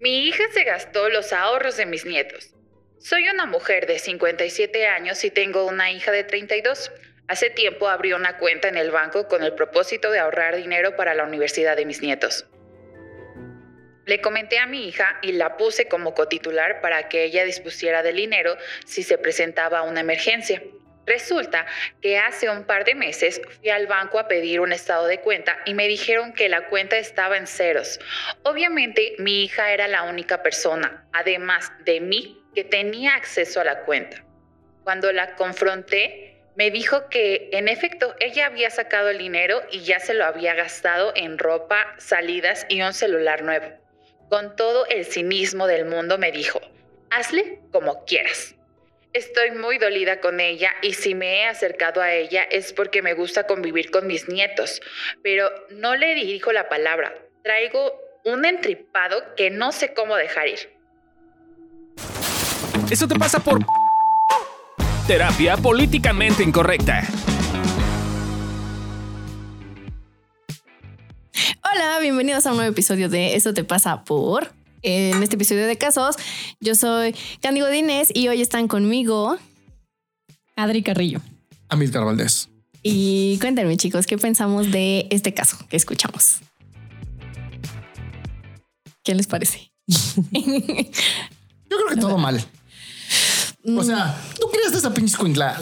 Mi hija se gastó los ahorros de mis nietos. Soy una mujer de 57 años y tengo una hija de 32. Hace tiempo abrí una cuenta en el banco con el propósito de ahorrar dinero para la universidad de mis nietos. Le comenté a mi hija y la puse como cotitular para que ella dispusiera del dinero si se presentaba una emergencia. Resulta que hace un par de meses fui al banco a pedir un estado de cuenta y me dijeron que la cuenta estaba en ceros. Obviamente mi hija era la única persona, además de mí, que tenía acceso a la cuenta. Cuando la confronté, me dijo que en efecto ella había sacado el dinero y ya se lo había gastado en ropa, salidas y un celular nuevo. Con todo el cinismo del mundo me dijo, hazle como quieras. Estoy muy dolida con ella y si me he acercado a ella es porque me gusta convivir con mis nietos, pero no le dirijo la palabra. Traigo un entripado que no sé cómo dejar ir. Eso te pasa por terapia políticamente incorrecta. Hola, bienvenidos a un nuevo episodio de Eso te pasa por en este episodio de casos. Yo soy Candy Godínez y hoy están conmigo Adri Carrillo. Amílcar Valdés. Y cuéntenme, chicos, ¿qué pensamos de este caso que escuchamos? ¿Qué les parece? Yo creo que todo mal. O sea, de esa pinche escuincla.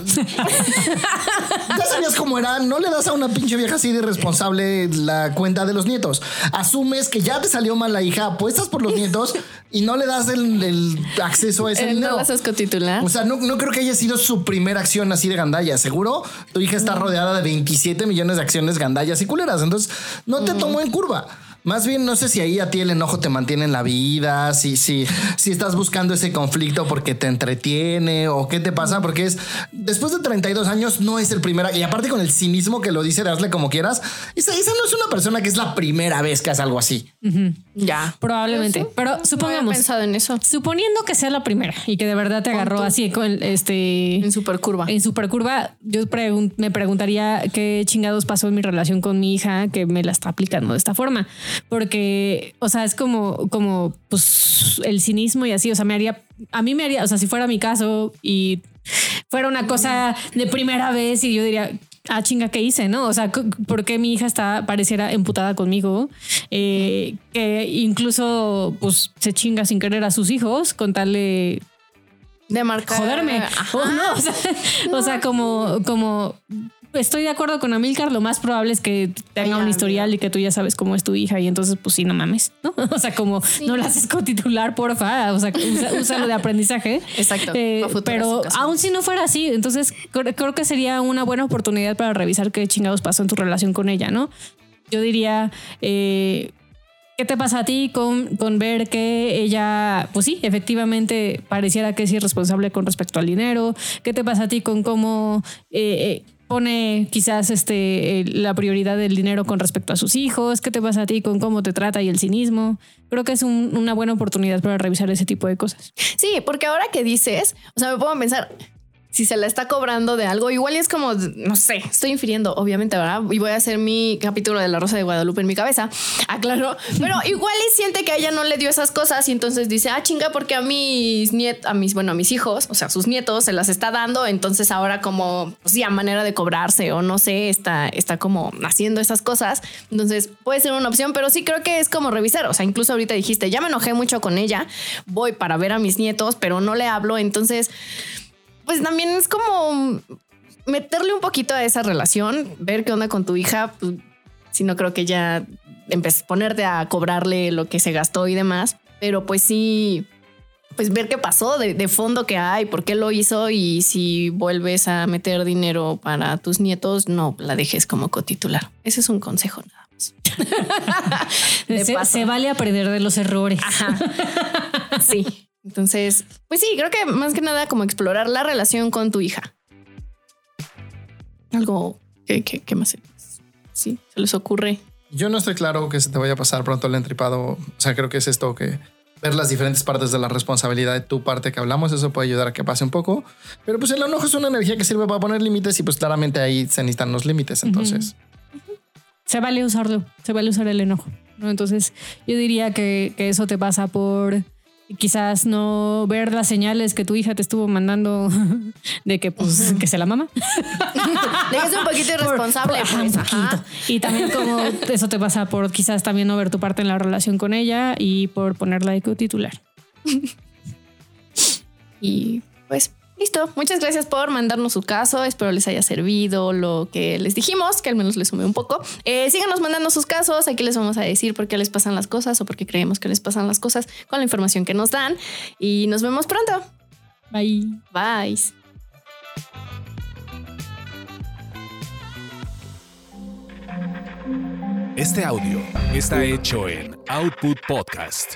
ya sabías cómo era. No le das a una pinche vieja así de irresponsable la cuenta de los nietos. Asumes que ya te salió mal la hija, apuestas por los nietos y no le das el, el acceso a ese Eh, dinero. ¿No vas a cotitular? O sea, no, no creo que haya sido su primera acción así de gandalla. Seguro tu hija está rodeada de 27 millones de acciones gandallas y culeras. Entonces, no te tomó en curva. Más bien, no sé si ahí a ti el enojo te mantiene en la vida, si, si, si estás buscando ese conflicto porque te entretiene o qué te pasa, porque es después de 32 años no es el primer y aparte con el cinismo que lo dice de hazle como quieras, esa, esa no es una persona que es la primera vez que hace algo así. ya. Probablemente. Pero No había supongamos, pensado en eso. suponiendo que sea la primera y que de verdad te agarró así con este En supercurva. en supercurva, yo pregun- me preguntaría qué chingados pasó en mi relación con mi hija que me la está aplicando de esta forma. Porque, o sea, es como, como pues el cinismo y así. O sea, me haría, a mí me haría, o sea, si fuera mi caso y fuera una cosa de primera vez y yo diría, ah, chinga, ¿qué hice? ¿No? O sea, ¿por qué mi hija está, pareciera emputada conmigo? Eh, que incluso, pues, se chinga sin querer a sus hijos con tal de De marcar. joderme. Ajá. O no, o sea, o sea, como, como estoy de acuerdo con Amilcar, lo más probable es que tenga un historial y que tú ya sabes cómo es tu hija y entonces pues sí, no mames, ¿no? O sea, como no la haces con titular, porfa, o sea, usa, úsalo de aprendizaje. Exacto, Eh, pero aún si no fuera así, entonces cre- creo que sería una buena oportunidad para revisar qué chingados pasó en tu relación con ella, ¿no? Yo diría, eh, ¿Qué te pasa a ti con, con ver que ella, pues sí, efectivamente pareciera que es irresponsable con respecto al dinero? ¿Qué te pasa a ti con cómo eh, eh, pone quizás este, eh, la prioridad del dinero con respecto a sus hijos? ¿Qué te pasa a ti con cómo te trata y el cinismo? Creo que es un- una buena oportunidad para revisar ese tipo de cosas. Sí, porque ahora que dices, o sea, me puedo pensar si se la está cobrando de algo, igual es como, no sé, estoy infiriendo, obviamente, ¿verdad? Y voy a hacer mi capítulo de La Rosa de Guadalupe en mi cabeza, aclaro, pero igual y siente que a ella no le dio esas cosas y entonces dice, ah, chinga, porque a mis nietos, a mis, bueno, a mis hijos, o sea, sus nietos se las está dando, entonces ahora como, pues sí, a manera de cobrarse o no sé, está, está como haciendo esas cosas, entonces puede ser una opción, pero sí creo que es como revisar, o sea, incluso ahorita dijiste, ya me enojé mucho con ella, voy para ver a mis nietos, pero no le hablo, entonces pues también es como meterle un poquito a esa relación, ver qué onda con tu hija, pues, si no creo que ya empecé a ponerte a cobrarle lo que se gastó y demás, pero pues sí, pues ver qué pasó de, de fondo que hay, por qué lo hizo y si vuelves a meter dinero para tus nietos, no la dejes como cotitular. Ese es un consejo nada más. De Se, paso. se vale aprender de los errores. Sí. Entonces, pues sí, creo que más que nada como explorar la relación con tu hija. Algo que, que, que más sí, se les ocurre. Yo no estoy claro que se te vaya a pasar pronto el entripado. O sea, creo que es esto que ver las diferentes partes de la responsabilidad de tu parte que hablamos. Eso puede ayudar a que pase un poco. Pero pues el enojo es una energía que sirve para poner límites y pues claramente ahí se necesitan los límites. Entonces, Se vale usarlo, se vale usar el enojo. ¿no? Entonces, yo diría que, que eso te pasa por quizás no ver las señales que tu hija te estuvo mandando de que pues que se la mama. De que es un poquito irresponsable. Por- por- pues, ajá. poquito. Y también como eso te pasa por quizás también no ver tu parte en la relación con ella y por ponerla de titular. Y pues listo. Muchas gracias por mandarnos su caso. Espero les haya servido lo que les dijimos, que al menos les sumé un poco. Eh, síganos mandando sus casos. Aquí les vamos a decir por qué les pasan las cosas o por qué creemos que les pasan las cosas con la información que nos dan. Y nos vemos pronto. Bye. Bye. Este audio está hecho en Output Podcast.